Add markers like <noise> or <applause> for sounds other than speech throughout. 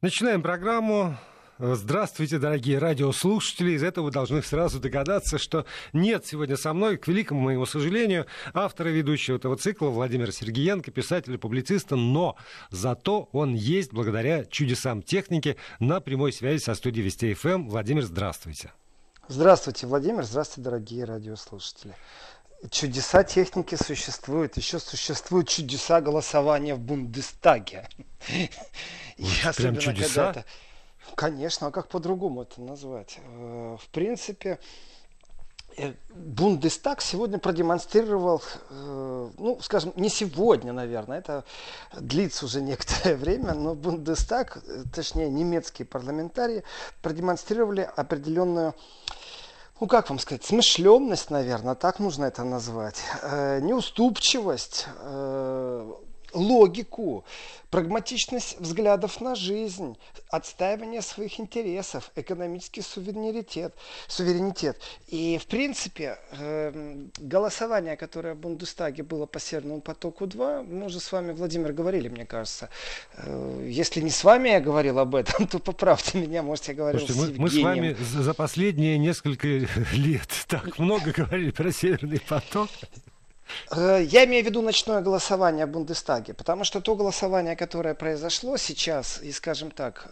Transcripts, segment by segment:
Начинаем программу. Здравствуйте, дорогие радиослушатели. Из этого вы должны сразу догадаться, что нет сегодня со мной, к великому моему сожалению, автора ведущего этого цикла Владимира Сергеенко, писателя, публициста, но зато он есть благодаря чудесам техники на прямой связи со студией Вести ФМ. Эм. Владимир, здравствуйте. Здравствуйте, Владимир. Здравствуйте, дорогие радиослушатели. Чудеса техники существуют. Еще существуют чудеса голосования в Бундестаге. <laughs> Вот прям чудеса? Конечно, а как по-другому это назвать? Э, в принципе, э, Бундестаг сегодня продемонстрировал, э, ну, скажем, не сегодня, наверное, это длится уже некоторое <laughs> время, но Бундестаг, точнее, немецкие парламентарии продемонстрировали определенную ну как вам сказать, смышленность, наверное, так нужно это назвать, э, неуступчивость, э, логику, прагматичность взглядов на жизнь, отстаивание своих интересов, экономический суверенитет. суверенитет. И, в принципе, эм, голосование, которое в Бундестаге было по Северному потоку-2, мы уже с вами, Владимир, говорили, мне кажется. Э, если не с вами я говорил об этом, <laughs> то поправьте меня, может, я говорил Слушайте, с мы, мы с вами за последние несколько <laughs> лет так много говорили про Северный поток. Э, я имею в виду ночное голосование в Бундестаге, потому что то голосование, которое произошло сейчас, и, скажем так,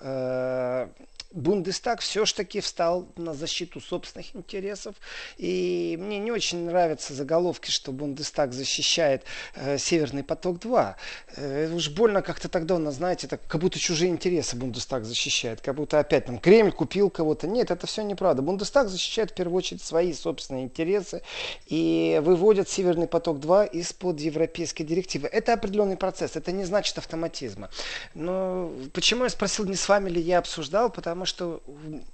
Бундестаг все-таки встал на защиту собственных интересов. И мне не очень нравятся заголовки, что Бундестаг защищает э, Северный поток-2. Э, уж больно как-то тогда, знаете, так, как будто чужие интересы Бундестаг защищает. Как будто опять там Кремль купил кого-то. Нет, это все неправда. Бундестаг защищает в первую очередь свои собственные интересы и выводит Северный поток-2 из-под европейской директивы. Это определенный процесс. Это не значит автоматизма. Но почему я спросил, не с вами ли я обсуждал? Потому потому что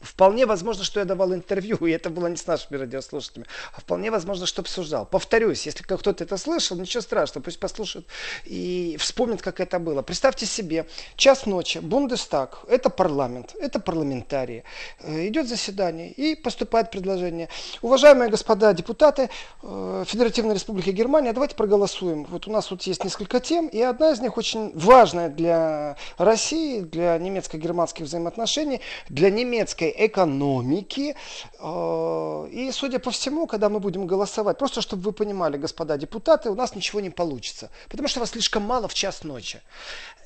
вполне возможно, что я давал интервью, и это было не с нашими радиослушателями, а вполне возможно, что обсуждал. Повторюсь, если кто-то это слышал, ничего страшного, пусть послушает и вспомнит, как это было. Представьте себе, час ночи, Бундестаг, это парламент, это парламентарии, э, идет заседание и поступает предложение. Уважаемые господа депутаты э, Федеративной Республики Германия, давайте проголосуем. Вот у нас тут есть несколько тем, и одна из них очень важная для России, для немецко-германских взаимоотношений – для немецкой экономики. Э, и, судя по всему, когда мы будем голосовать, просто чтобы вы понимали, господа депутаты, у нас ничего не получится, потому что вас слишком мало в час ночи.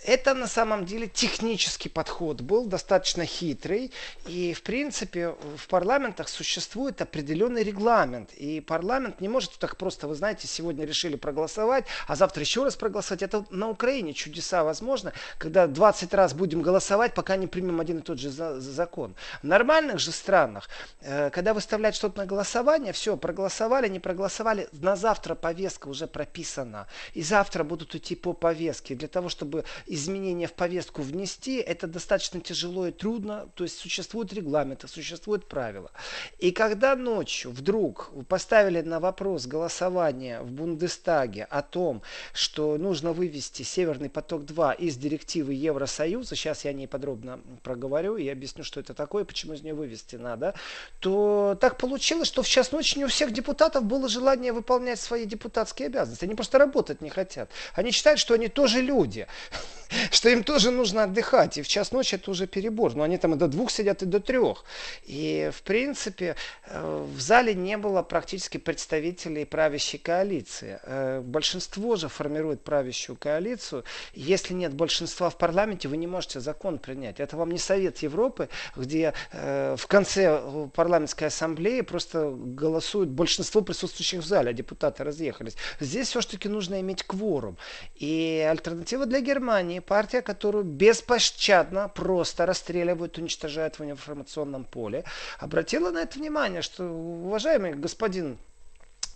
Это на самом деле технический подход был, достаточно хитрый. И, в принципе, в парламентах существует определенный регламент. И парламент не может так просто, вы знаете, сегодня решили проголосовать, а завтра еще раз проголосовать. Это на Украине чудеса возможно, когда 20 раз будем голосовать, пока не примем один и тот же закон. В нормальных же странах, э, когда выставляют что-то на голосование, все, проголосовали, не проголосовали, на завтра повестка уже прописана. И завтра будут идти по повестке. Для того, чтобы изменения в повестку внести, это достаточно тяжело и трудно. То есть существуют регламенты, существуют правила. И когда ночью вдруг поставили на вопрос голосования в Бундестаге о том, что нужно вывести Северный поток-2 из директивы Евросоюза, сейчас я о ней подробно проговорю и объясню, что это такое, почему из нее вывести надо, то так получилось, что в час ночи не у всех депутатов было желание выполнять свои депутатские обязанности. Они просто работать не хотят. Они считают, что они тоже люди <laughs> что им тоже нужно отдыхать. И в час ночи это уже перебор. Но они там и до двух сидят, и до трех. И, в принципе, э, в зале не было практически представителей правящей коалиции. Э, большинство же формирует правящую коалицию. Если нет большинства в парламенте, вы не можете закон принять. Это вам не Совет Европы, где э, в конце парламентской ассамблеи просто голосует большинство присутствующих в зале, а депутаты разъехались. Здесь все-таки нужно иметь кворум. И альтернатива для Германии партия, которую беспощадно просто расстреливают, уничтожают в информационном поле, обратила на это внимание, что, уважаемый господин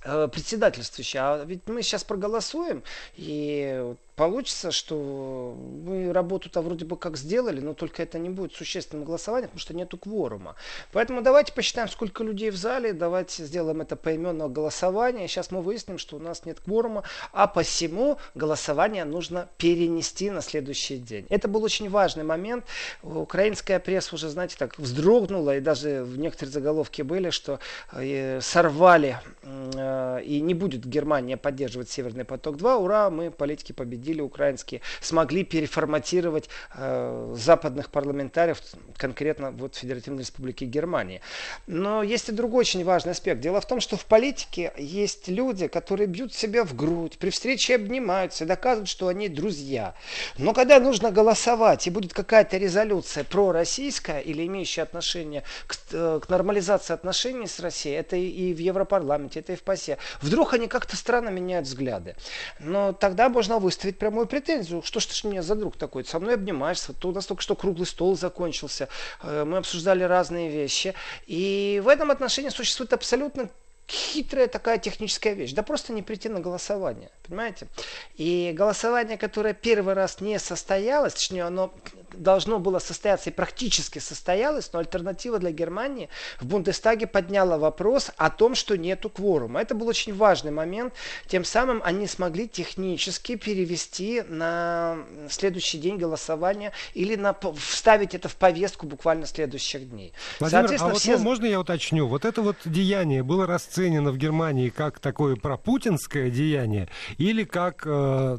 э, председательствующий, а ведь мы сейчас проголосуем, и получится, что мы работу-то вроде бы как сделали, но только это не будет существенным голосованием, потому что нету кворума. Поэтому давайте посчитаем, сколько людей в зале, давайте сделаем это поименного голосования. Сейчас мы выясним, что у нас нет кворума, а посему голосование нужно перенести на следующий день. Это был очень важный момент. Украинская пресса уже, знаете, так вздрогнула, и даже в некоторые заголовки были, что э, сорвали э, и не будет Германия поддерживать Северный поток-2. Ура, мы политики победили победили украинские, смогли переформатировать э, западных парламентариев, конкретно вот Федеративной Республики Германии. Но есть и другой очень важный аспект. Дело в том, что в политике есть люди, которые бьют себя в грудь, при встрече обнимаются, доказывают, что они друзья. Но когда нужно голосовать и будет какая-то резолюция пророссийская или имеющая отношение к, э, к нормализации отношений с Россией, это и в Европарламенте, это и в ПАСЕ, вдруг они как-то странно меняют взгляды. Но тогда можно выставить прямую претензию. Что ж ты меня за друг такой? Со мной обнимаешься. То у нас только что круглый стол закончился. Э, мы обсуждали разные вещи. И в этом отношении существует абсолютно хитрая такая техническая вещь. Да просто не прийти на голосование. Понимаете? И голосование, которое первый раз не состоялось, точнее, оно должно было состояться и практически состоялось, но альтернатива для Германии в Бундестаге подняла вопрос о том, что нету кворума. Это был очень важный момент. Тем самым они смогли технически перевести на следующий день голосования или на, вставить это в повестку буквально следующих дней. Владимир, а вот все... можно я уточню? Вот это вот деяние было расценено в Германии как такое пропутинское деяние или как э,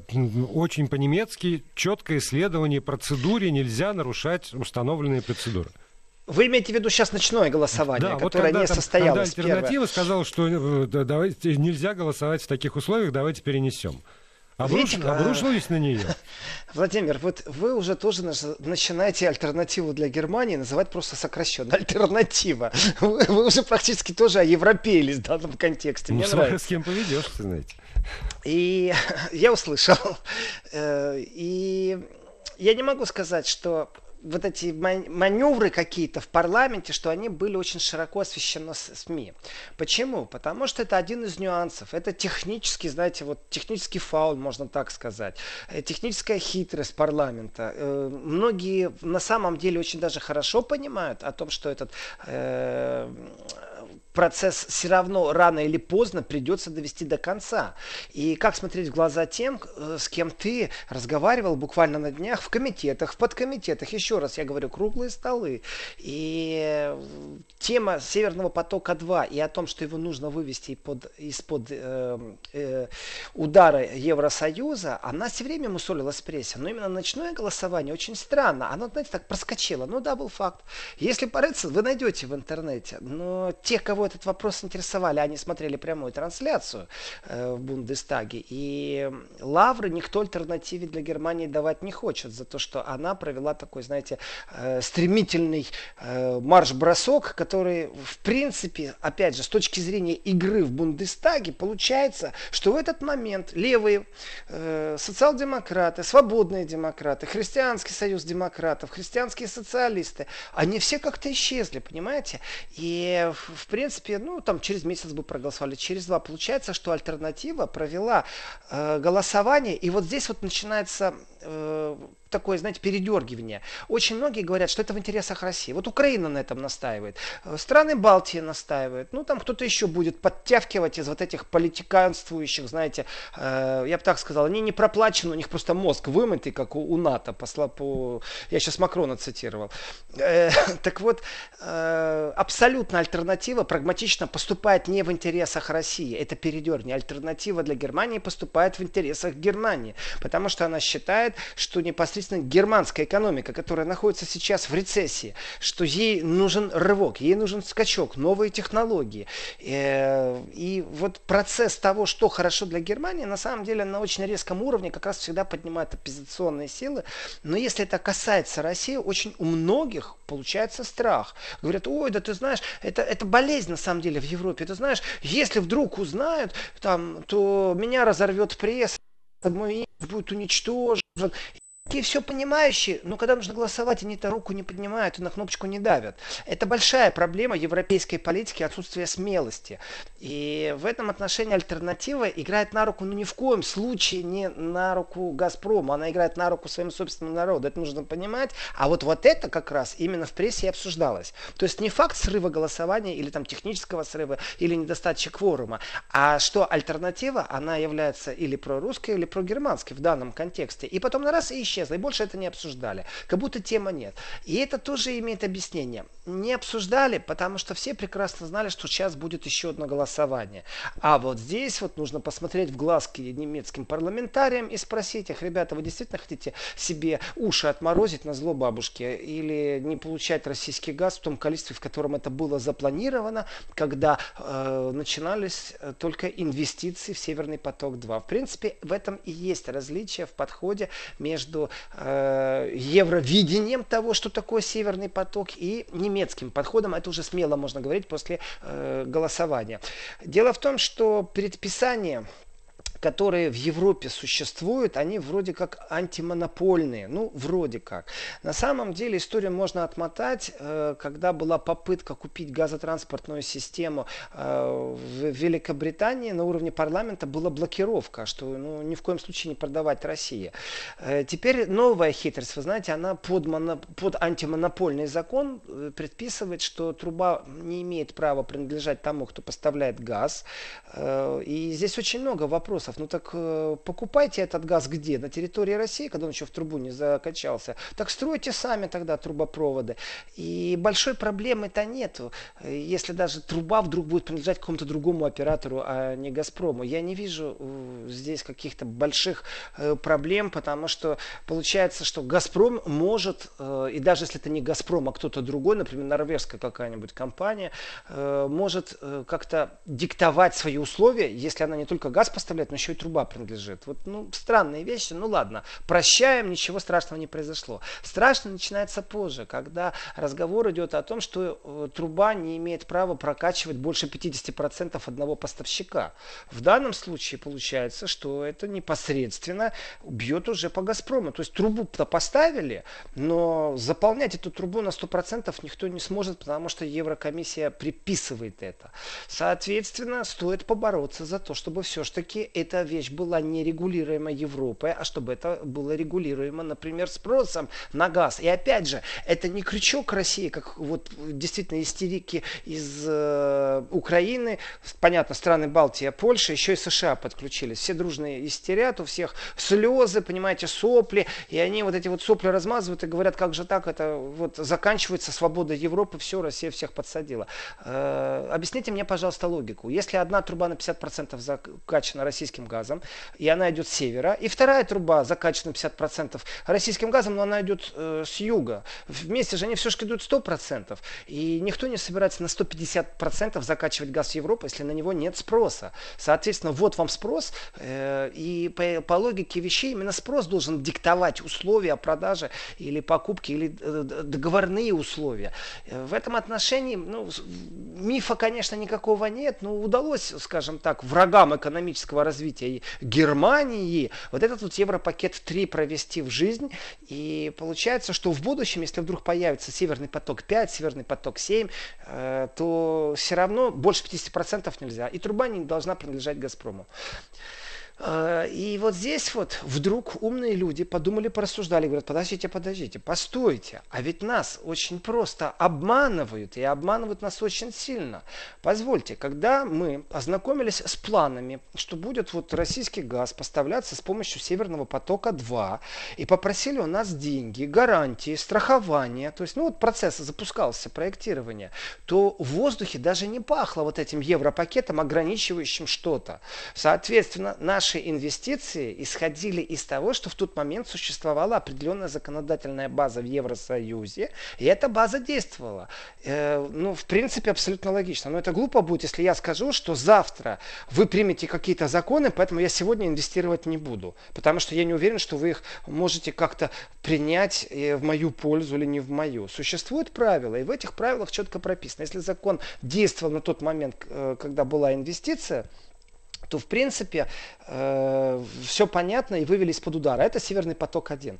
очень по-немецки четкое исследование процедуре нельзя нарушать установленные процедуры. Вы имеете в виду сейчас ночное голосование, да, которое вот когда, не состоялось? Когда альтернатива первое. сказала, что э, давайте, нельзя голосовать в таких условиях, давайте перенесем. Обруш... Видите, обрушились на нее. <laughs> Владимир, вот вы уже тоже начинаете альтернативу для Германии называть просто сокращенно. Альтернатива. <laughs> Вы, вы уже практически тоже европеились в данном контексте. Мне ну, нравится. С кем поведешь, знаете. И <laughs> я услышал. Э, и я не могу сказать, что вот эти маневры какие-то в парламенте, что они были очень широко освещены СМИ. Почему? Потому что это один из нюансов. Это технический, знаете, вот технический фаул, можно так сказать. Э, техническая хитрость парламента. Э, многие на самом деле очень даже хорошо понимают о том, что этот э, процесс все равно рано или поздно придется довести до конца. И как смотреть в глаза тем, э, с кем ты разговаривал буквально на днях в комитетах, в подкомитетах, еще раз я говорю, круглые столы. И э, тема Северного потока-2 и о том, что его нужно вывести под, из-под э, э, удара Евросоюза, она все время мусолилась в прессе. Но именно ночное голосование очень странно. Оно, знаете, так проскочило. Ну да, был факт. Если порыться, вы найдете в интернете. Но те, кого этот вопрос интересовали, они смотрели прямую трансляцию э, в Бундестаге. И лавры никто альтернативе для Германии давать не хочет за то, что она провела такой, знаете, э, стремительный э, марш-бросок, который, в принципе, опять же, с точки зрения игры в Бундестаге, получается, что в этот момент левые социал-демократы, свободные демократы, христианский союз демократов, христианские социалисты, они все как-то исчезли, понимаете? И, в принципе, принципе, ну, там через месяц бы проголосовали, через два. Получается, что альтернатива провела э, голосование, и вот здесь вот начинается э, такое, знаете, передергивание. Очень многие говорят, что это в интересах России. Вот Украина на этом настаивает. Э, страны Балтии настаивают. Ну, там кто-то еще будет подтягивать из вот этих политиканствующих, знаете, э, я бы так сказал, они не проплачены, у них просто мозг вымытый, как у, у НАТО. Посла, по... Я сейчас Макрона цитировал. Э, <laughs> так вот, э, абсолютно альтернатива прагматично поступает не в интересах России. Это передерни. Альтернатива для Германии поступает в интересах Германии. Потому что она считает, что непосредственно германская экономика, которая находится сейчас в рецессии, что ей нужен рывок, ей нужен скачок, новые технологии. Э, и вот процесс того, что хорошо для Германии, на самом деле на очень резком уровне как раз всегда поднимает оппозиционные силы. Но если это касается России, очень у многих получается страх. Говорят, ой, да ты знаешь, это, это болезнь на самом деле в Европе. Ты знаешь, если вдруг узнают, там, то меня разорвет пресса, мой имидж будет уничтожен. Такие все понимающие, но когда нужно голосовать, они-то руку не поднимают и на кнопочку не давят. Это большая проблема европейской политики, отсутствие смелости. И в этом отношении альтернатива играет на руку, ну ни в коем случае не на руку Газпрому, она играет на руку своим собственным народу. Это нужно понимать. А вот, вот это как раз именно в прессе и обсуждалось. То есть не факт срыва голосования или там технического срыва или недостаточа кворума, а что альтернатива, она является или прорусской, или прогерманской в данном контексте. И потом на раз и исчезло. И больше это не обсуждали. Как будто тема нет. И это тоже имеет объяснение. Не обсуждали, потому что все прекрасно знали, что сейчас будет еще одно голосование. А вот здесь вот нужно посмотреть в глазки немецким парламентариям и спросить их, ребята, вы действительно хотите себе уши отморозить на зло бабушки или не получать российский газ в том количестве, в котором это было запланировано, когда э, начинались только инвестиции в Северный поток-2. В принципе, в этом и есть различие в подходе между э, евровидением того, что такое Северный поток, и немецким подходом. Это уже смело можно говорить после э, голосования. Дело в том, что предписание которые в Европе существуют, они вроде как антимонопольные. Ну, вроде как. На самом деле историю можно отмотать, э, когда была попытка купить газотранспортную систему э, в Великобритании на уровне парламента была блокировка, что ну, ни в коем случае не продавать России. Э, теперь новая хитрость, вы знаете, она под, моно, под антимонопольный закон предписывает, что труба не имеет права принадлежать тому, кто поставляет газ. И здесь очень много вопросов вопросов. Ну так э, покупайте этот газ где? На территории России, когда он еще в трубу не закачался. Так стройте сами тогда трубопроводы. И большой проблемы-то нету. Если даже труба вдруг будет принадлежать какому-то другому оператору, а не Газпрому. Я не вижу э, здесь каких-то больших э, проблем, потому что получается, что Газпром может, э, и даже если это не Газпром, а кто-то другой, например, норвежская какая-нибудь компания, может как-то диктовать свои условия, если она не только газ поставляет, но еще и труба принадлежит. Вот, ну, странные вещи, ну ладно, прощаем, ничего страшного не произошло. Страшно начинается позже, когда разговор идет о том, что э, труба не имеет права прокачивать больше 50% одного поставщика. В данном случае получается, что это непосредственно бьет уже по Газпрому. То есть трубу-то поставили, но заполнять эту трубу на 100% никто не сможет, потому что Еврокомиссия приписывает это. Соответственно, стоит побороться за то, чтобы все-таки эта вещь была не регулируема Европой, а чтобы это было регулируемо, например, спросом на газ. И опять же, это не крючок России, как вот действительно истерики из э, Украины, понятно, страны Балтии, Польша, еще и США подключились. Все дружные истерят, у всех слезы, понимаете, сопли, и они вот эти вот сопли размазывают и говорят, как же так, это вот заканчивается свобода Европы, все, Россия всех подсадила. Э, объясните мне, пожалуйста, логику. Если одна труба на 50% закачана российским российским газом, и она идет с севера. И вторая труба закачана 50% российским газом, но она идет э, с юга. Вместе же они все-таки идут 100%. И никто не собирается на 150% закачивать газ в Европу, если на него нет спроса. Соответственно, вот вам спрос, э, и по, по логике вещей именно спрос должен диктовать условия продажи или покупки, или э, договорные условия. В этом отношении ну, мифа, конечно, никакого нет, но удалось, скажем так, врагам экономического развития развития Германии, вот этот вот Европакет 3 провести в жизнь. И получается, что в будущем, если вдруг появится Северный поток 5, Северный поток 7, э, то все равно больше 50% нельзя. И труба не должна принадлежать Газпрому. А, и вот здесь вот вдруг умные люди подумали, порассуждали, говорят, подождите, подождите, постойте, а ведь нас очень просто обманывают, и обманывают нас очень сильно. Позвольте, когда мы ознакомились с планами, что будет вот российский газ поставляться с помощью Северного потока-2, и попросили у нас деньги, гарантии, страхование, то есть, ну вот процесс запускался, проектирование, то в воздухе даже не пахло вот этим европакетом, ограничивающим что-то. Соответственно, наш наши инвестиции исходили из того, что в тот момент существовала определенная законодательная база в Евросоюзе, и эта база действовала. Э, ну, в принципе, абсолютно логично. Но это глупо будет, если я скажу, что завтра вы примете какие-то законы, поэтому я сегодня инвестировать не буду. Потому что я не уверен, что вы их можете как-то принять э, в мою пользу или не в мою. Существуют правила, и в этих правилах четко прописано. Если закон действовал на тот момент, э, когда была инвестиция, то в принципе э, все понятно и вывели из-под удара. Это Северный поток-1.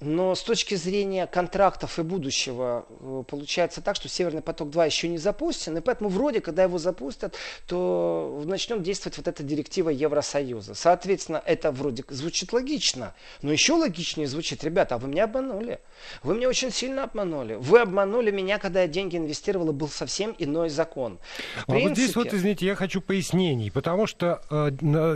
Но с точки зрения контрактов и будущего э, получается так, что Северный поток-2 еще не запущен, и поэтому вроде, когда его запустят, то начнет действовать вот эта директива Евросоюза. Соответственно, это вроде звучит логично, но еще логичнее звучит, ребята, а вы меня обманули. Вы меня очень сильно обманули. Вы обманули меня, когда я деньги инвестировал, и был совсем иной закон. В а принципе... вот здесь вот, извините, я хочу пояснений, потому что э,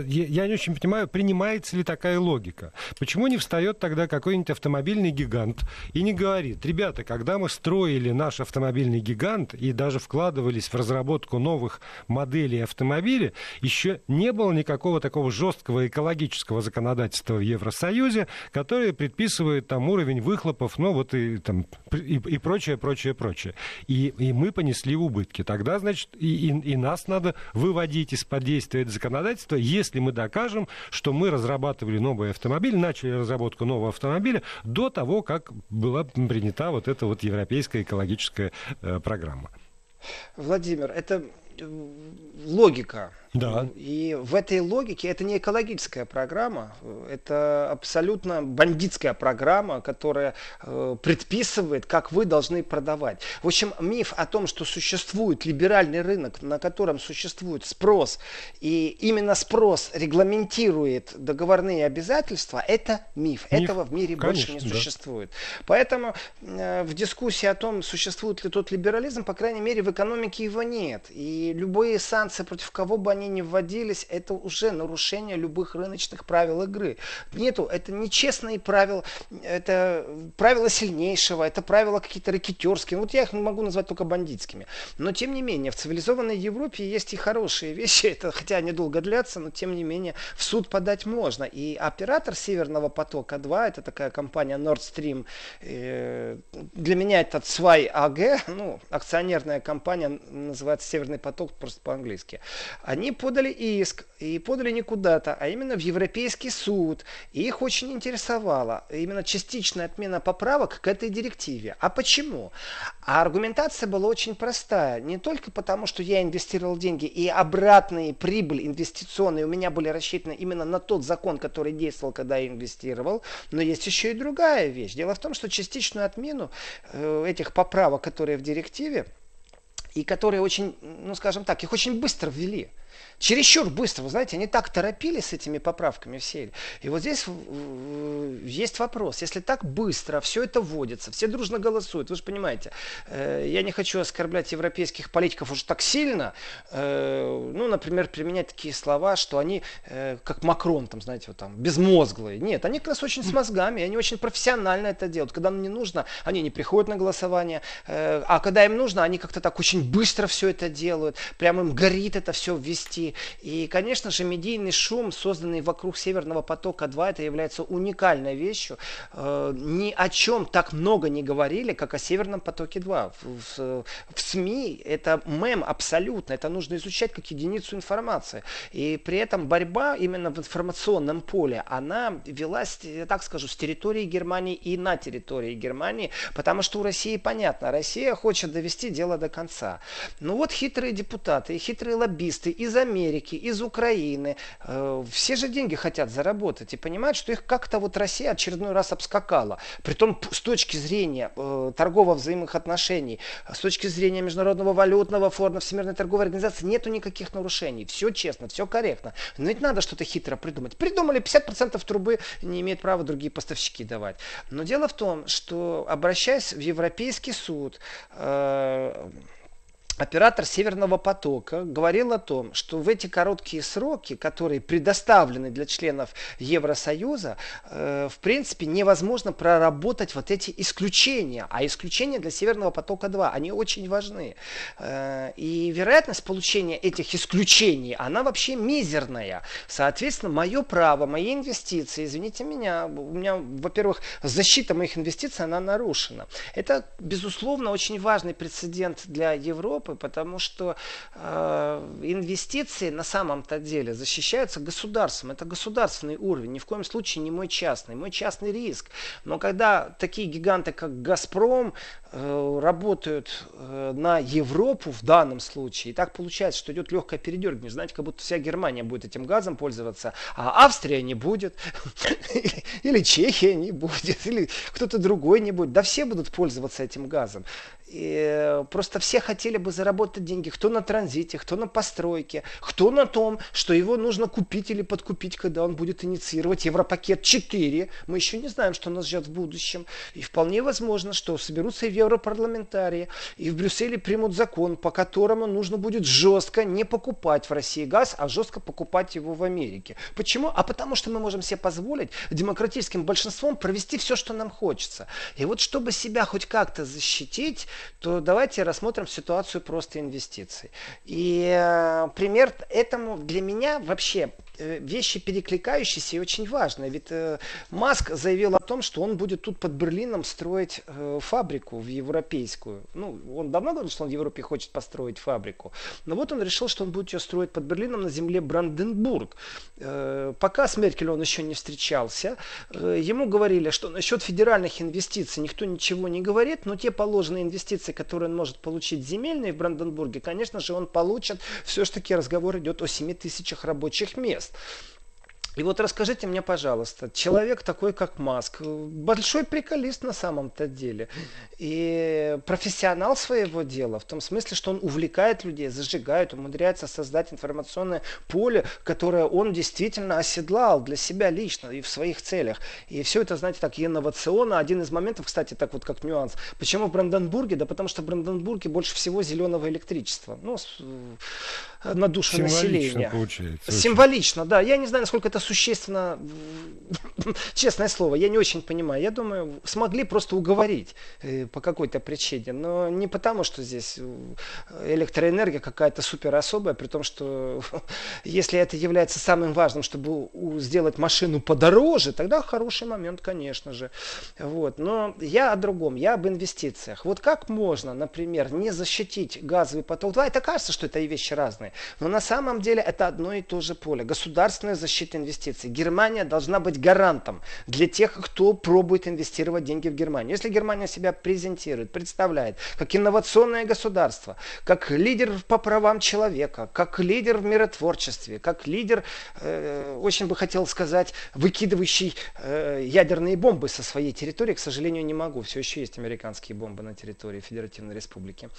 я не очень понимаю, принимается ли такая логика. Почему не встает тогда какой-нибудь автомобильный гигант и не говорит, ребята, когда мы строили наш автомобильный гигант и даже вкладывались в разработку новых моделей автомобиля, еще не было никакого такого жесткого экологического законодательства в Евросоюзе, которое предписывает там уровень выхлопов, ну вот и, там, и, и прочее, прочее, прочее. И, и мы понесли убытки. Тогда, значит, и, и, и нас надо выводить из-под действия этого законодательства, если мы докажем, что мы разрабатывали новый автомобиль, начали разработку нового автомобиля до того, как была принята вот эта вот европейская экологическая э, программа. Владимир, это логика. Да. И в этой логике это не экологическая программа, это абсолютно бандитская программа, которая э, предписывает, как вы должны продавать. В общем, миф о том, что существует либеральный рынок, на котором существует спрос, и именно спрос регламентирует договорные обязательства, это миф. миф. Этого в мире Конечно, больше не да. существует. Поэтому э, в дискуссии о том, существует ли тот либерализм, по крайней мере, в экономике его нет. И любые санкции против кого бы они не вводились, это уже нарушение любых рыночных правил игры. Нету, это нечестные правила, это правила сильнейшего, это правила какие-то рэкетерские. Вот я их могу назвать только бандитскими. Но тем не менее, в цивилизованной Европе есть и хорошие вещи, <laughs> это, хотя они долго длятся, но тем не менее в суд подать можно. И оператор Северного потока 2, это такая компания Nord Stream, э, для меня это Свай АГ, <laughs> ну, акционерная компания, называется Северный поток просто по-английски. Они подали иск, и подали не куда-то, а именно в Европейский суд. И их очень интересовала именно частичная отмена поправок к этой директиве. А почему? А аргументация была очень простая. Не только потому, что я инвестировал деньги, и обратные прибыль инвестиционные у меня были рассчитаны именно на тот закон, который действовал, когда я инвестировал, но есть еще и другая вещь. Дело в том, что частичную отмену э, этих поправок, которые в директиве, и которые очень, ну скажем так, их очень быстро ввели чересчур быстро, вы знаете, они так торопились с этими поправками все. И вот здесь есть вопрос. Если так быстро все это вводится, все дружно голосуют, вы же понимаете, э, я не хочу оскорблять европейских политиков уже так сильно, э, ну, например, применять такие слова, что они, э, как Макрон, там, знаете, вот там, безмозглые. Нет, они как раз очень с мозгами, они очень профессионально это делают. Когда им не нужно, они не приходят на голосование, а когда им нужно, они как-то так очень быстро все это делают, прямо им горит это все ввести. И, конечно же, медийный шум, созданный вокруг Северного потока-2, это является уникальной вещью. Э, ни о чем так много не говорили, как о Северном потоке-2. В, в, в СМИ это мем абсолютно, это нужно изучать как единицу информации. И при этом борьба именно в информационном поле, она велась, я так скажу, с территории Германии и на территории Германии, потому что у России понятно, Россия хочет довести дело до конца. Ну вот хитрые депутаты хитрые лоббисты из Америки Америки, из Украины. Э, все же деньги хотят заработать и понимают, что их как-то вот Россия очередной раз обскакала. Притом с точки зрения э, торгово-взаимных отношений, с точки зрения Международного валютного фонда, Всемирной торговой организации нету никаких нарушений. Все честно, все корректно. Но ведь надо что-то хитро придумать. Придумали 50% трубы не имеют права другие поставщики давать. Но дело в том, что обращаясь в Европейский суд, э, оператор Северного потока говорил о том, что в эти короткие сроки, которые предоставлены для членов Евросоюза, э, в принципе невозможно проработать вот эти исключения. А исключения для Северного потока 2, они очень важны. Э, и вероятность получения этих исключений, она вообще мизерная. Соответственно, мое право, мои инвестиции, извините меня, у меня, во-первых, защита моих инвестиций, она нарушена. Это, безусловно, очень важный прецедент для Европы, Европы, потому что э, инвестиции на самом-то деле защищаются государством. Это государственный уровень, ни в коем случае не мой частный. Мой частный риск. Но когда такие гиганты, как «Газпром», э, работают э, на Европу в данном случае, и так получается, что идет легкое передергивание. Знаете, как будто вся Германия будет этим газом пользоваться, а Австрия не будет, <laughs> или Чехия не будет, или кто-то другой не будет. Да все будут пользоваться этим газом. И э, просто все хотели бы заработать деньги, кто на транзите, кто на постройке, кто на том, что его нужно купить или подкупить, когда он будет инициировать Европакет 4. Мы еще не знаем, что нас ждет в будущем. И вполне возможно, что соберутся и европарламентарии, и в Брюсселе примут закон, по которому нужно будет жестко не покупать в России газ, а жестко покупать его в Америке. Почему? А потому что мы можем себе позволить демократическим большинством провести все, что нам хочется. И вот чтобы себя хоть как-то защитить, то давайте рассмотрим ситуацию просто инвестиций. И э, пример этому для меня вообще вещи перекликающиеся и очень важные. Ведь э, Маск заявил о том, что он будет тут под Берлином строить э, фабрику в европейскую. Ну, он давно говорил, что он в Европе хочет построить фабрику. Но вот он решил, что он будет ее строить под Берлином на земле Бранденбург. Э, пока с Меркель он еще не встречался. Э, ему говорили, что насчет федеральных инвестиций никто ничего не говорит, но те положенные инвестиции, которые он может получить земельные в Бранденбурге, конечно же, он получит. Все-таки разговор идет о 7 тысячах рабочих мест мест. И вот расскажите мне, пожалуйста, человек такой, как Маск, большой приколист на самом-то деле, и профессионал своего дела, в том смысле, что он увлекает людей, зажигает, умудряется создать информационное поле, которое он действительно оседлал для себя лично и в своих целях. И все это, знаете, так инновационно. Один из моментов, кстати, так вот как нюанс. Почему в Бранденбурге? Да потому что в Бранденбурге больше всего зеленого электричества. Ну, на душу Символично населения. Получается, Символично, да. Я не знаю, насколько это существенно, <laughs> честное слово, я не очень понимаю. Я думаю, смогли просто уговорить э, по какой-то причине. Но не потому, что здесь э, электроэнергия какая-то супер особая, при том, что <laughs> если это является самым важным, чтобы сделать машину подороже, тогда хороший момент, конечно же. Вот. Но я о другом, я об инвестициях. Вот как можно, например, не защитить газовый поток 2? Это кажется, что это и вещи разные. Но на самом деле это одно и то же поле. Государственная защита инвестиций. Германия должна быть гарантом для тех, кто пробует инвестировать деньги в Германию. Если Германия себя презентирует, представляет как инновационное государство, как лидер по правам человека, как лидер в миротворчестве, как лидер, э, очень бы хотел сказать, выкидывающий э, ядерные бомбы со своей территории, к сожалению, не могу. Все еще есть американские бомбы на территории Федеративной Республики.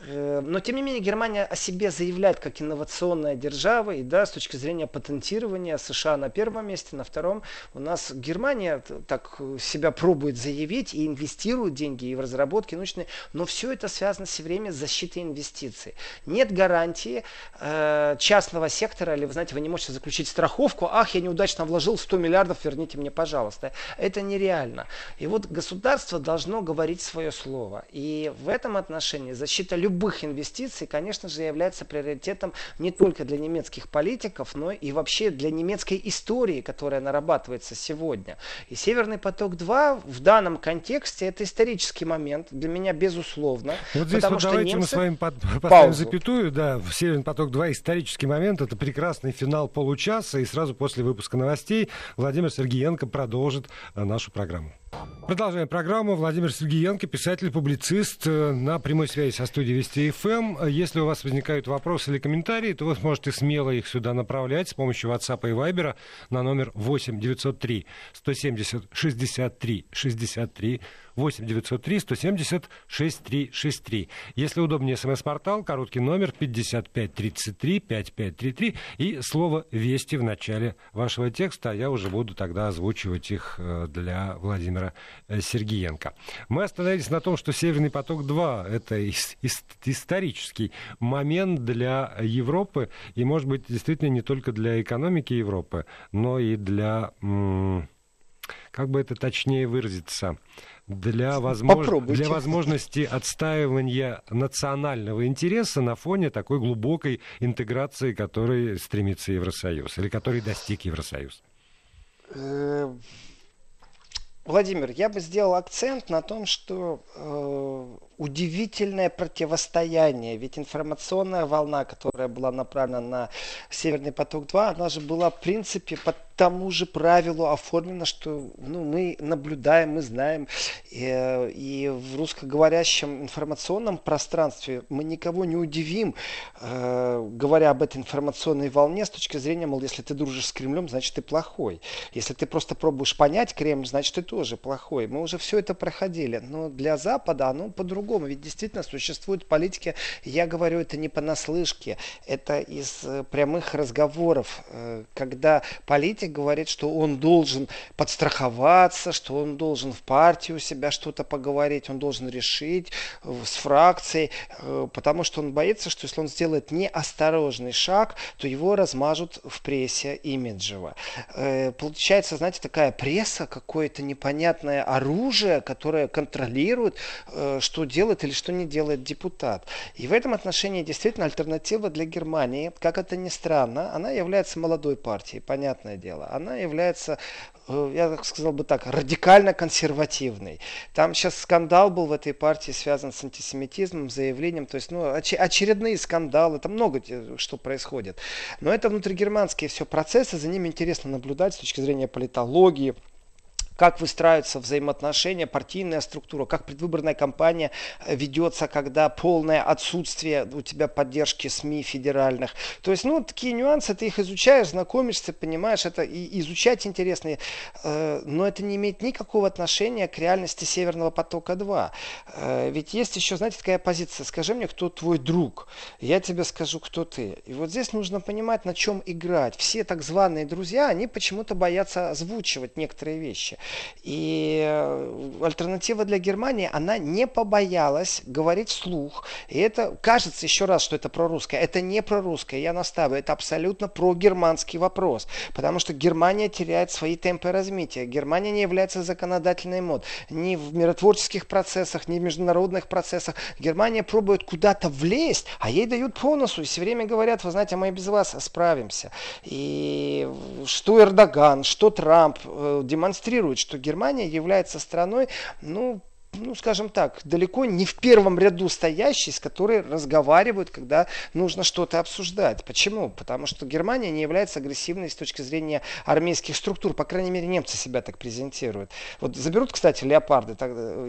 Э, но, тем не менее, Германия о себе заявляет как инновационная держава, и да, с точки зрения патентирования США на первом месте, на втором у нас Германия так себя пробует заявить и инвестирует деньги и в разработки научные, но все это связано все время с защитой инвестиций. Нет гарантии э, частного сектора, или вы знаете, вы не можете заключить страховку, ах, я неудачно вложил 100 миллиардов, верните мне, пожалуйста. Это нереально. И вот государство должно говорить свое слово. И в этом отношении защита любых инвестиций, конечно же, является приоритетом не только для немецких политиков, но и вообще для немецкой истории, которая нарабатывается сегодня. И Северный поток-2 в данном контексте это исторический момент, для меня безусловно. Вот здесь вот давайте мы с вами поставим паузу. запятую, да, Северный поток-2 исторический момент, это прекрасный финал получаса, и сразу после выпуска новостей Владимир Сергеенко продолжит э, нашу программу. Продолжаем программу. Владимир Сергеенко, писатель-публицист э, на прямой связи со студией Вести ФМ. Если у вас возникают вопросы или комментарии, то вы сможете смело их сюда направлять с помощью WhatsApp и Viber на номер 8 903 170 63 63 8 903 170 6363. Если удобнее, смс-портал, короткий номер 5533 5533 и слово «Вести» в начале вашего текста, а я уже буду тогда озвучивать их э, для Владимира э, Сергиенко. Мы остановились на том, что «Северный поток-2» — это исторический момент для Европы, и, может быть, действительно не только для экономики Европы, но и для как бы это точнее выразиться, для, возмож... для <laughs> возможности отстаивания национального интереса на фоне такой глубокой интеграции, которой стремится Евросоюз, или которой достиг Евросоюз? Э, Владимир, я бы сделал акцент на том, что э, удивительное противостояние. Ведь информационная волна, которая была направлена на Северный поток-2, она же была в принципе под тому же правилу оформлено, что ну, мы наблюдаем, мы знаем. И, э, и в русскоговорящем информационном пространстве мы никого не удивим, э, говоря об этой информационной волне с точки зрения, мол, если ты дружишь с Кремлем, значит ты плохой. Если ты просто пробуешь понять Кремль, значит ты тоже плохой. Мы уже все это проходили. Но для Запада оно по-другому. Ведь действительно существуют политики, я говорю это не понаслышке, это из э, прямых разговоров, э, когда политик говорит, что он должен подстраховаться, что он должен в партии у себя что-то поговорить, он должен решить э, с фракцией, потому что он боится, что если он сделает неосторожный шаг, то его размажут в прессе имиджево. Получается, знаете, такая пресса, какое-то непонятное оружие, которое контролирует, что делает или что не делает депутат. И в этом отношении действительно альтернатива для Германии, как это ни странно, она является молодой партией, понятное дело. Она является э, я сказал бы так, радикально консервативной. Там сейчас скандал был в этой партии, связан с антисемитизмом, заявлением, то есть ну, оч- очередные скандалы, там много что происходит. Но это внутригерманские все процессы, за ними интересно наблюдать с точки зрения политологии, как выстраиваются взаимоотношения, партийная структура, как предвыборная кампания э, ведется, когда полное отсутствие у тебя поддержки СМИ федеральных. То есть, ну, такие нюансы, ты их изучаешь, знакомишься, понимаешь, это и изучать интересно, э, но это не имеет никакого отношения к реальности Северного потока-2. Э, ведь есть еще, знаете, такая позиция, скажи мне, кто твой друг, я тебе скажу, кто ты. И вот здесь нужно понимать, на чем играть. Все так званые друзья, они почему-то боятся озвучивать некоторые вещи. И э, альтернатива для Германии, она не побоялась говорить вслух. И это кажется еще раз, что это прорусское. Это не прорусское, я настаиваю. Это абсолютно прогерманский вопрос. Потому что Германия теряет свои темпы развития. Германия не является законодательной мод. Ни в миротворческих процессах, ни в международных процессах. Германия пробует куда-то влезть, а ей дают по носу. И все время говорят, вы знаете, мы без вас справимся. И что Эрдоган, что Трамп э, демонстрируют, что Германия является страной, ну, ну, скажем так, далеко не в первом ряду стоящий, с которой разговаривают, когда нужно что-то обсуждать. Почему? Потому что Германия не является агрессивной с точки зрения армейских структур. По крайней мере, немцы себя так презентируют. Вот заберут, кстати, леопарды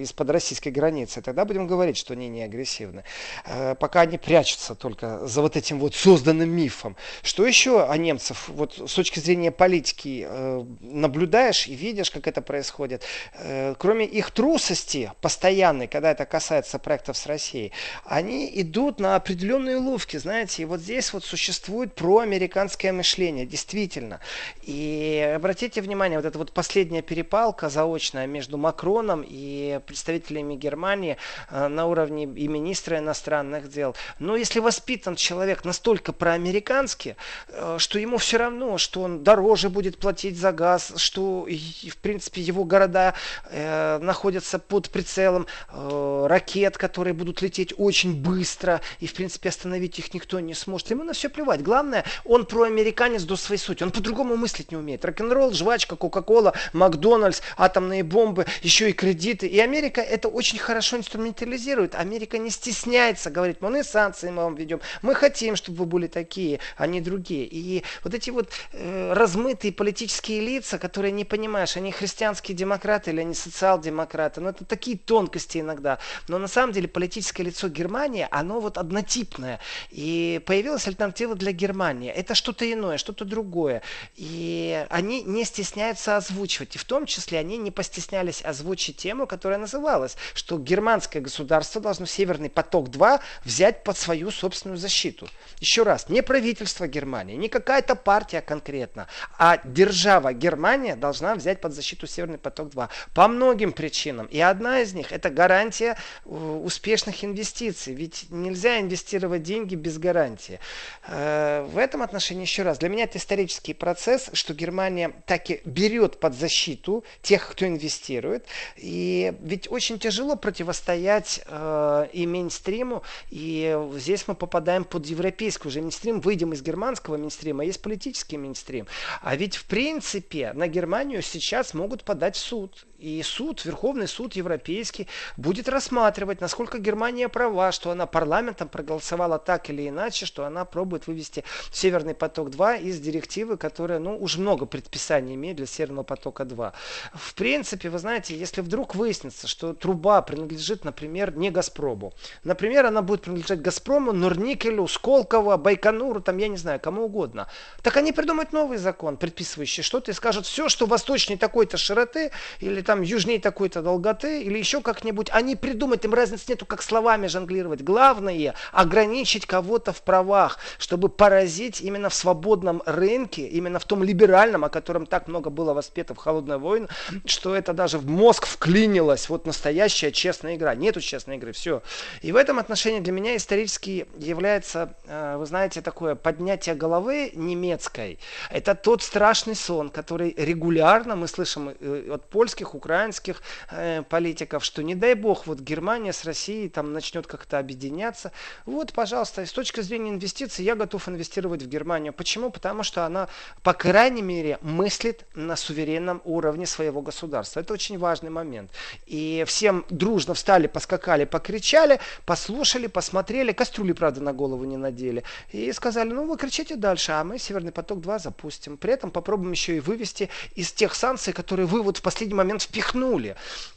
из-под российской границы, тогда будем говорить, что они не агрессивны. Э, пока они прячутся только за вот этим вот созданным мифом. Что еще о немцев? Вот с точки зрения политики э, наблюдаешь и видишь, как это происходит. Э, кроме их трусости, постоянный, когда это касается проектов с Россией, они идут на определенные уловки, знаете, и вот здесь вот существует проамериканское мышление, действительно. И обратите внимание, вот эта вот последняя перепалка заочная между Макроном и представителями Германии э, на уровне и министра иностранных дел. Но если воспитан человек настолько проамерикански, э, что ему все равно, что он дороже будет платить за газ, что в принципе его города э, находятся под прицелом э, ракет, которые будут лететь очень быстро, и, в принципе, остановить их никто не сможет. Ему на все плевать. Главное, он проамериканец до своей сути. Он по-другому мыслить не умеет. Рок-н-ролл, жвачка, Кока-Кола, Макдональдс, атомные бомбы, еще и кредиты. И Америка это очень хорошо инструментализирует. Америка не стесняется говорить, мы и санкции мы вам ведем. Мы хотим, чтобы вы были такие, а не другие. И вот эти вот э, размытые политические лица, которые не понимаешь, они христианские демократы или они социал-демократы. Но это такие такие тонкости иногда. Но на самом деле политическое лицо Германии, оно вот однотипное. И появилась альтернатива для Германии. Это что-то иное, что-то другое. И они не стесняются озвучивать. И в том числе они не постеснялись озвучить тему, которая называлась, что германское государство должно Северный поток-2 взять под свою собственную защиту. Еще раз, не правительство Германии, не какая-то партия конкретно, а держава Германия должна взять под защиту Северный поток-2 по многим причинам. И одна из них это гарантия э, успешных инвестиций. Ведь нельзя инвестировать деньги без гарантии. Э, в этом отношении еще раз, для меня это исторический процесс, что Германия так и берет под защиту тех, кто инвестирует. И ведь очень тяжело противостоять э, и мейнстриму, и здесь мы попадаем под европейский уже мейнстрим, выйдем из германского мейнстрима, есть политический мейнстрим. А ведь в принципе на Германию сейчас могут подать в суд И суд, Верховный суд европейский, будет рассматривать, насколько Германия права, что она парламентом проголосовала так или иначе, что она пробует вывести Северный поток-2 из директивы, которая, ну, уже много предписаний имеет для Северного потока-2. В принципе, вы знаете, если вдруг выяснится, что труба принадлежит, например, не Газпрому, например, она будет принадлежать Газпрому, Норникелю, Сколково, Байконуру, там, я не знаю, кому угодно, так они придумают новый закон, предписывающий что-то и скажут, все, что восточнее такой-то широты, или там южнее такой-то долготы, или еще как-нибудь, они придумают, им разницы нету, как словами жонглировать. Главное, ограничить кого-то в правах, чтобы поразить именно в свободном рынке, именно в том либеральном, о котором так много было воспето в холодной войне, что это даже в мозг вклинилось. Вот настоящая честная игра. Нету честной игры, все. И в этом отношении для меня исторически является, э, вы знаете, такое поднятие головы немецкой. Это тот страшный сон, который регулярно мы слышим э, от польских, украинских э, политиков, что не дай бог, вот Германия с Россией там начнет как-то объединяться. Вот, пожалуйста, с точки зрения инвестиций я готов инвестировать в Германию. Почему? Потому что она, по крайней мере, мыслит на суверенном уровне своего государства. Это очень важный момент. И всем дружно встали, поскакали, покричали, послушали, посмотрели, кастрюли, правда, на голову не надели. И сказали, ну вы кричите дальше, а мы Северный поток-2 запустим. При этом попробуем еще и вывести из тех санкций, которые вы вот в последний момент впихнули.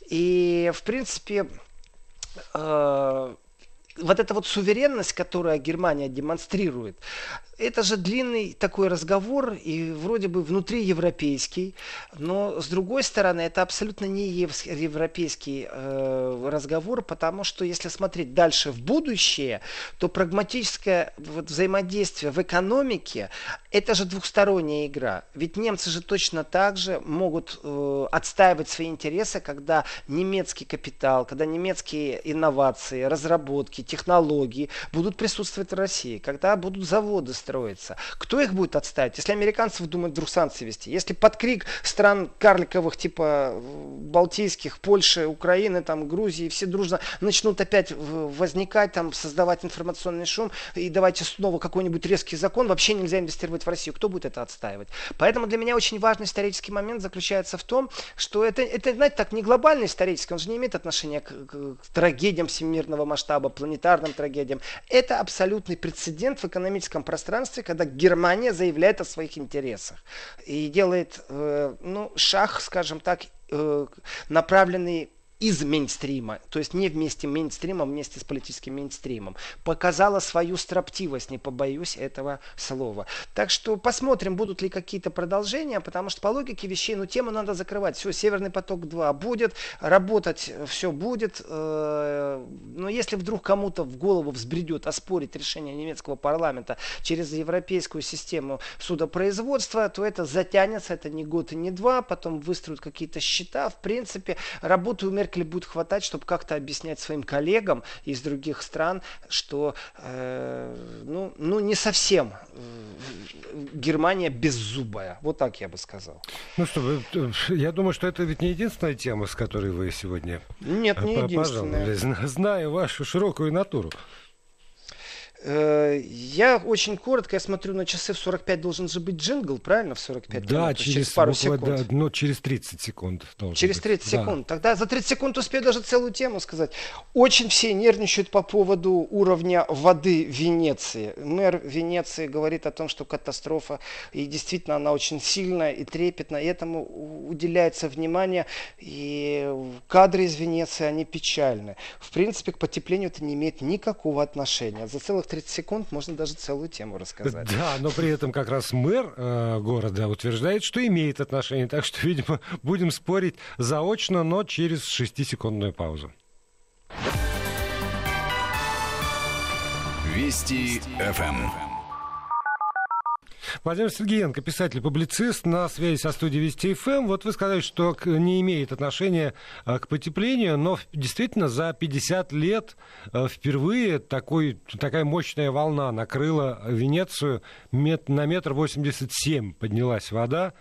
И, в принципе, э, вот эта вот суверенность, которую Германия демонстрирует, это же длинный такой разговор и вроде бы внутриевропейский, но с другой стороны это абсолютно не европейский э, разговор, потому что если смотреть дальше в будущее, то прагматическое вот, взаимодействие в экономике это же двухсторонняя игра. Ведь немцы же точно так же могут э, отстаивать свои интересы, когда немецкий капитал, когда немецкие инновации, разработки, технологии будут присутствовать в России, когда будут заводы строиться. Кто их будет отставить? Если американцев думают вдруг санкции вести, если под крик стран карликовых типа Балтийских, Польши, Украины, там, Грузии, все дружно начнут опять возникать, там, создавать информационный шум, и давайте снова какой-нибудь резкий закон, вообще нельзя инвестировать в Россию. Кто будет это отстаивать? Поэтому для меня очень важный исторический момент заключается в том, что это, это знаете, так не глобальный исторический, он же не имеет отношения к, к, к трагедиям всемирного масштаба, планетарным трагедиям. Это абсолютный прецедент в экономическом пространстве, когда Германия заявляет о своих интересах и делает э, ну, шаг, скажем так, э, направленный из мейнстрима, то есть не вместе мейнстрима, вместе с политическим мейнстримом. Показала свою строптивость, не побоюсь этого слова. Так что посмотрим, будут ли какие-то продолжения, потому что по логике вещей, ну, тему надо закрывать. Все, Северный поток 2 будет, работать все будет. Э, но если вдруг кому-то в голову взбредет оспорить решение немецкого парламента через европейскую систему судопроизводства, то это затянется, это не год и не два, потом выстроят какие-то счета. В принципе, работу у Меркель будет хватать, чтобы как-то объяснять своим коллегам из других стран, что э, ну, ну не совсем э, Германия беззубая. Вот так я бы сказал. Ну что, э, я думаю, что это ведь не единственная тема, с которой вы сегодня Нет, не единственная. Знаю вашу широкую натуру. Э, я очень коротко, я смотрю на часы, в 45 должен же быть джингл, правильно, в 45 Да, через, через пару буква, секунд. Да, но через 30 секунд. Через 30 быть. секунд. Да. Тогда за 30 секунд успею даже целую тему сказать. Очень все нервничают по поводу уровня воды в Венеции. Мэр Венеции говорит о том, что катастрофа, и действительно она очень сильная и трепетная, и этому уделяется внимание, и кадры из Венеции, они печальны. В принципе, к потеплению это не имеет никакого отношения. За целых 30 секунд можно даже целую тему рассказать. Да, но при этом как раз мэр э, города утверждает, что имеет отношение. Так что, видимо, будем спорить заочно, но через 6-секундную паузу. Вести ФМ. Владимир Сергеенко, писатель-публицист, на связи со студией Вести ФМ. Вот вы сказали, что не имеет отношения а, к потеплению, но действительно за 50 лет а, впервые такой, такая мощная волна накрыла Венецию. на метр восемьдесят семь поднялась вода.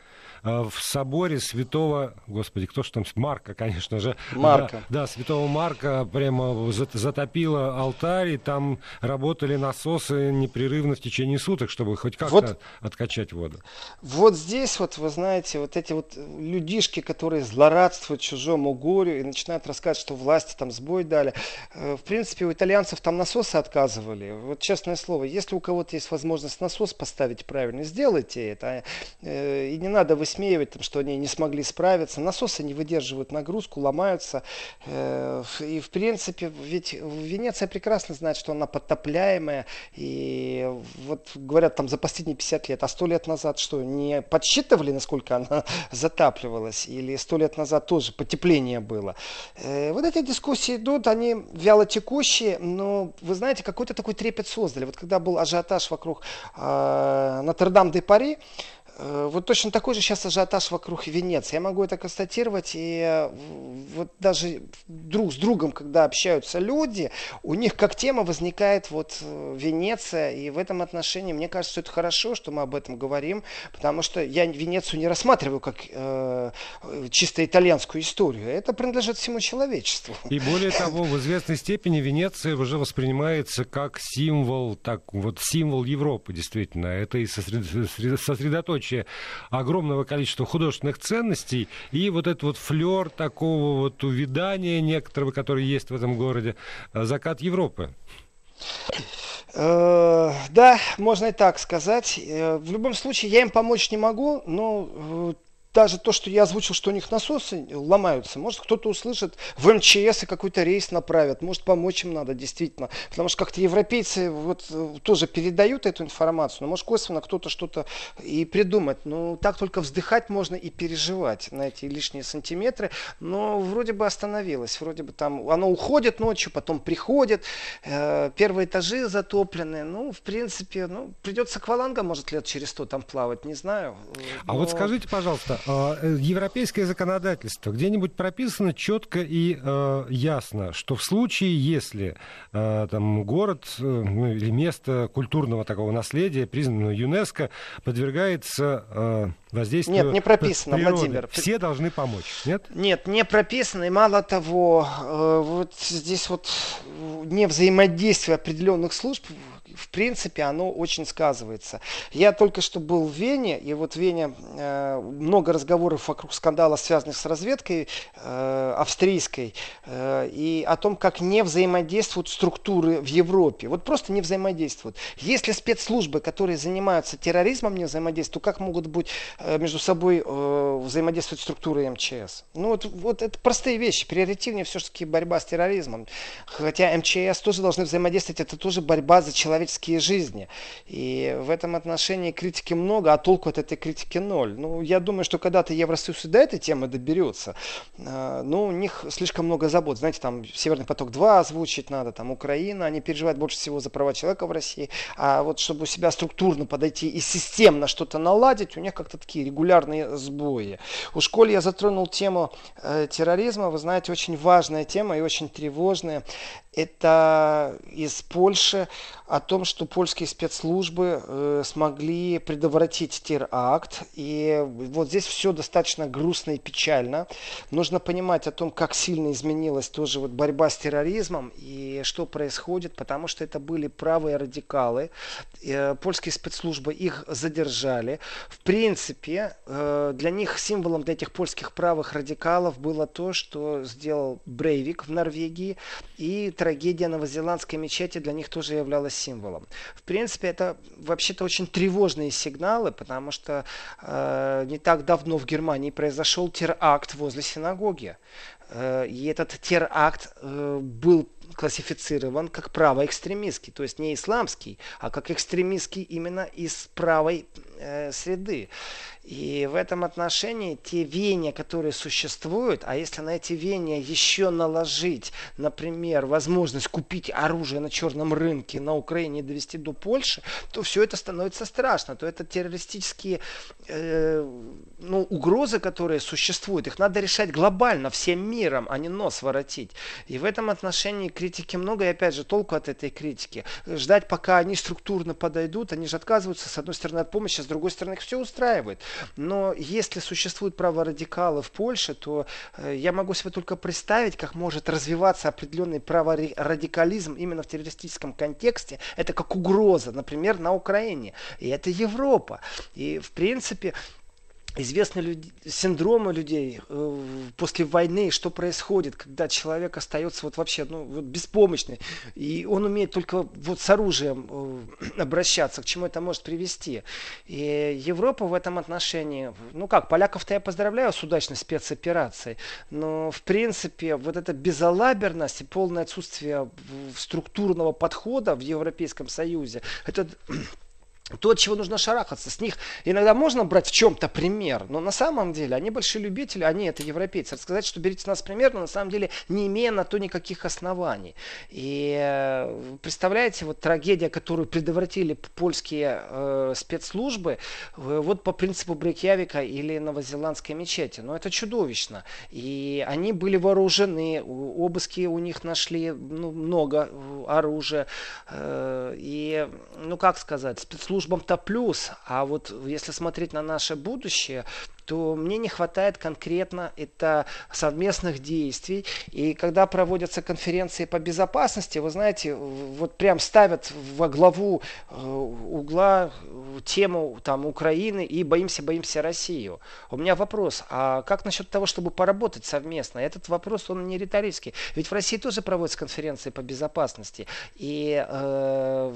в соборе святого, господи, кто ж там, Марка, конечно же. Марка. Да, да святого Марка прямо затопило алтарь, и там работали насосы непрерывно в течение суток, чтобы хоть как-то вот, откачать воду. Вот здесь вот, вы знаете, вот эти вот людишки, которые злорадствуют чужому горю и начинают рассказывать, что власти там сбой дали. Э, в принципе, у итальянцев там насосы отказывали. Вот честное слово, если у кого-то есть возможность насос поставить правильно, сделайте это. Э, и не надо высмеивать, там, что они не смогли справиться. Насосы не выдерживают нагрузку, ломаются. Э, и в принципе, ведь Венеция прекрасно знает, что она подтопляемая. И вот говорят там за последние 50 лет, а 100 лет назад что, не подсчитывали, насколько она <laughs> затапливалась? Или 100 лет назад тоже потепление было? Вот эти дискуссии идут, они вяло текущие, но вы знаете, какой-то такой трепет создали. Вот когда был ажиотаж вокруг э, Нотр-Дам-де-Пари, Э, вот точно такой же сейчас ажиотаж вокруг Венеции. Я могу это констатировать. И э, вот даже друг с другом, когда общаются люди, у них как тема возникает вот э, Венеция. И в этом отношении мне кажется, это хорошо, что мы об этом говорим. Потому что я Венецию не рассматриваю как э, чисто итальянскую историю. Это принадлежит всему человечеству. И более того, в известной степени Венеция уже воспринимается как символ, так вот символ Европы, действительно. Это и сосредоточено средоточие огромного количества художественных ценностей и вот этот вот флер такого вот увядания некоторого, который есть в этом городе, э, закат Европы. Э, да, можно и так сказать. Э, в любом случае, я им помочь не могу, но даже то, что я озвучил, что у них насосы ломаются, может кто-то услышит в МЧС и какой-то рейс направят, может помочь им надо действительно, потому что как-то европейцы вот э, тоже передают эту информацию, но может косвенно кто-то что-то и придумать, ну так только вздыхать можно и переживать на эти лишние сантиметры, но вроде бы остановилось, вроде бы там оно уходит ночью, потом приходит, э, первые этажи затоплены, ну в принципе, ну придется акваланга может лет через сто там плавать, не знаю. А вот скажите, пожалуйста, европейское законодательство где-нибудь прописано четко и э, ясно, что в случае, если э, там город э, ну, или место культурного такого наследия, признанного ЮНЕСКО, подвергается э, воздействию Нет, не прописано, природы, Владимир. Все должны помочь, нет? Нет, не прописано, и мало того, э, вот здесь вот не взаимодействие определенных служб в принципе, оно очень сказывается. Я только что был в Вене, и вот в Вене э, много разговоров вокруг скандала, связанных с разведкой э, австрийской, э, и о том, как не взаимодействуют структуры в Европе. Вот просто не взаимодействуют. Если спецслужбы, которые занимаются терроризмом, не взаимодействуют, то как могут быть э, между собой э, взаимодействовать структуры МЧС? Ну вот, вот это простые вещи. Приоритетнее все-таки борьба с терроризмом. Хотя МЧС тоже должны взаимодействовать, это тоже борьба за человека человеческие жизни. И в этом отношении критики много, а толку от этой критики ноль. Ну, я думаю, что когда-то Евросоюз и до этой темы доберется. А, ну, у них слишком много забот. Знаете, там Северный поток-2 озвучить надо, там Украина, они переживают больше всего за права человека в России. А вот чтобы у себя структурно подойти и системно что-то наладить, у них как-то такие регулярные сбои. У школы я затронул тему э, терроризма. Вы знаете, очень важная тема и очень тревожная это из Польши о том, что польские спецслужбы э, смогли предотвратить теракт. И вот здесь все достаточно грустно и печально. Нужно понимать о том, как сильно изменилась тоже вот борьба с терроризмом и что происходит, потому что это были правые радикалы. Э, польские спецслужбы их задержали. В принципе, э, для них символом для этих польских правых радикалов было то, что сделал Брейвик в Норвегии и трагедия новозеландской мечети для них тоже являлась символом. В принципе, это вообще-то очень тревожные сигналы, потому что э, не так давно в Германии произошел теракт возле синагоги. Э, и этот теракт э, был классифицирован как правоэкстремистский, то есть не исламский, а как экстремистский именно из правой э, среды. И в этом отношении те веяния, которые существуют, а если на эти веяния еще наложить, например, возможность купить оружие на черном рынке на Украине и довести до Польши, то все это становится страшно. То это террористические э, ну, угрозы, которые существуют, их надо решать глобально, всем миром, а не нос воротить. И в этом отношении критики много, и опять же, толку от этой критики. Ждать, пока они структурно подойдут, они же отказываются, с одной стороны, от помощи, с другой стороны, их все устраивает. Но если существуют праворадикалы в Польше, то э, я могу себе только представить, как может развиваться определенный праворадикализм именно в террористическом контексте. Это как угроза, например, на Украине. И это Европа. И, в принципе, известны люди, синдромы людей э, после войны, что происходит, когда человек остается вот вообще ну, вот беспомощный, и он умеет только вот с оружием э, <clears throat> обращаться, к чему это может привести. И Европа в этом отношении, ну как, поляков-то я поздравляю с удачной спецоперацией, но в принципе вот эта безалаберность и полное отсутствие структурного подхода в Европейском Союзе, это то, от чего нужно шарахаться. С них иногда можно брать в чем-то пример, но на самом деле они большие любители, они это европейцы. Рассказать, что берите нас пример, но на самом деле не имея на то никаких оснований. И э, представляете, вот трагедия, которую предотвратили польские э, спецслужбы, э, вот по принципу Брейкьявика или новозеландской мечети. Но это чудовищно. И они были вооружены, обыски у них нашли ну, много э, оружия. Э, и, ну как сказать, спецслужбы службам-то плюс, а вот если смотреть на наше будущее, то мне не хватает конкретно это совместных действий. И когда проводятся конференции по безопасности, вы знаете, вот прям ставят во главу э, угла тему там Украины и боимся, боимся Россию. У меня вопрос, а как насчет того, чтобы поработать совместно? Этот вопрос, он не риторический. Ведь в России тоже проводятся конференции по безопасности. И э,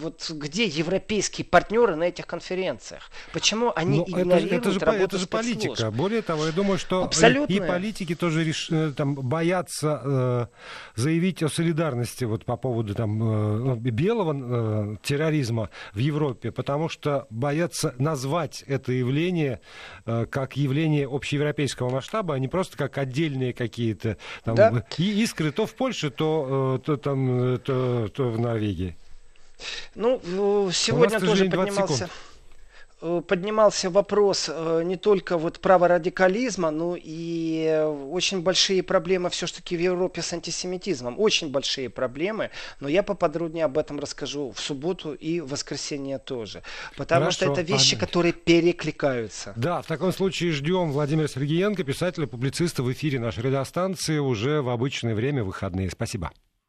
вот где европейские партнеры на этих конференциях? Почему они Но игнорируют это, это же, работу Это же политика. Более того, я думаю, что Абсолютно. и политики тоже реш... Э, там, боятся э, заявить о солидарности вот по поводу там, э, ну, белого э, терроризма в Европе, потому что боятся назвать это явление э, как явление общеевропейского масштаба, а не просто как отдельные какие-то там, да. искры то в Польше, то, э, то, там, то, то в Норвегии. Ну, сегодня тоже поднимался э, поднимался вопрос э, не только вот праворадикализма, но и очень большие проблемы все-таки в Европе с антисемитизмом. Очень большие проблемы, но я поподробнее об этом расскажу в субботу и в воскресенье тоже. Потому Хорошо. что это вещи, которые перекликаются. Да, в таком случае ждем Владимира Сергеенко, писателя, публициста в эфире нашей радиостанции уже в обычное время выходные. Спасибо.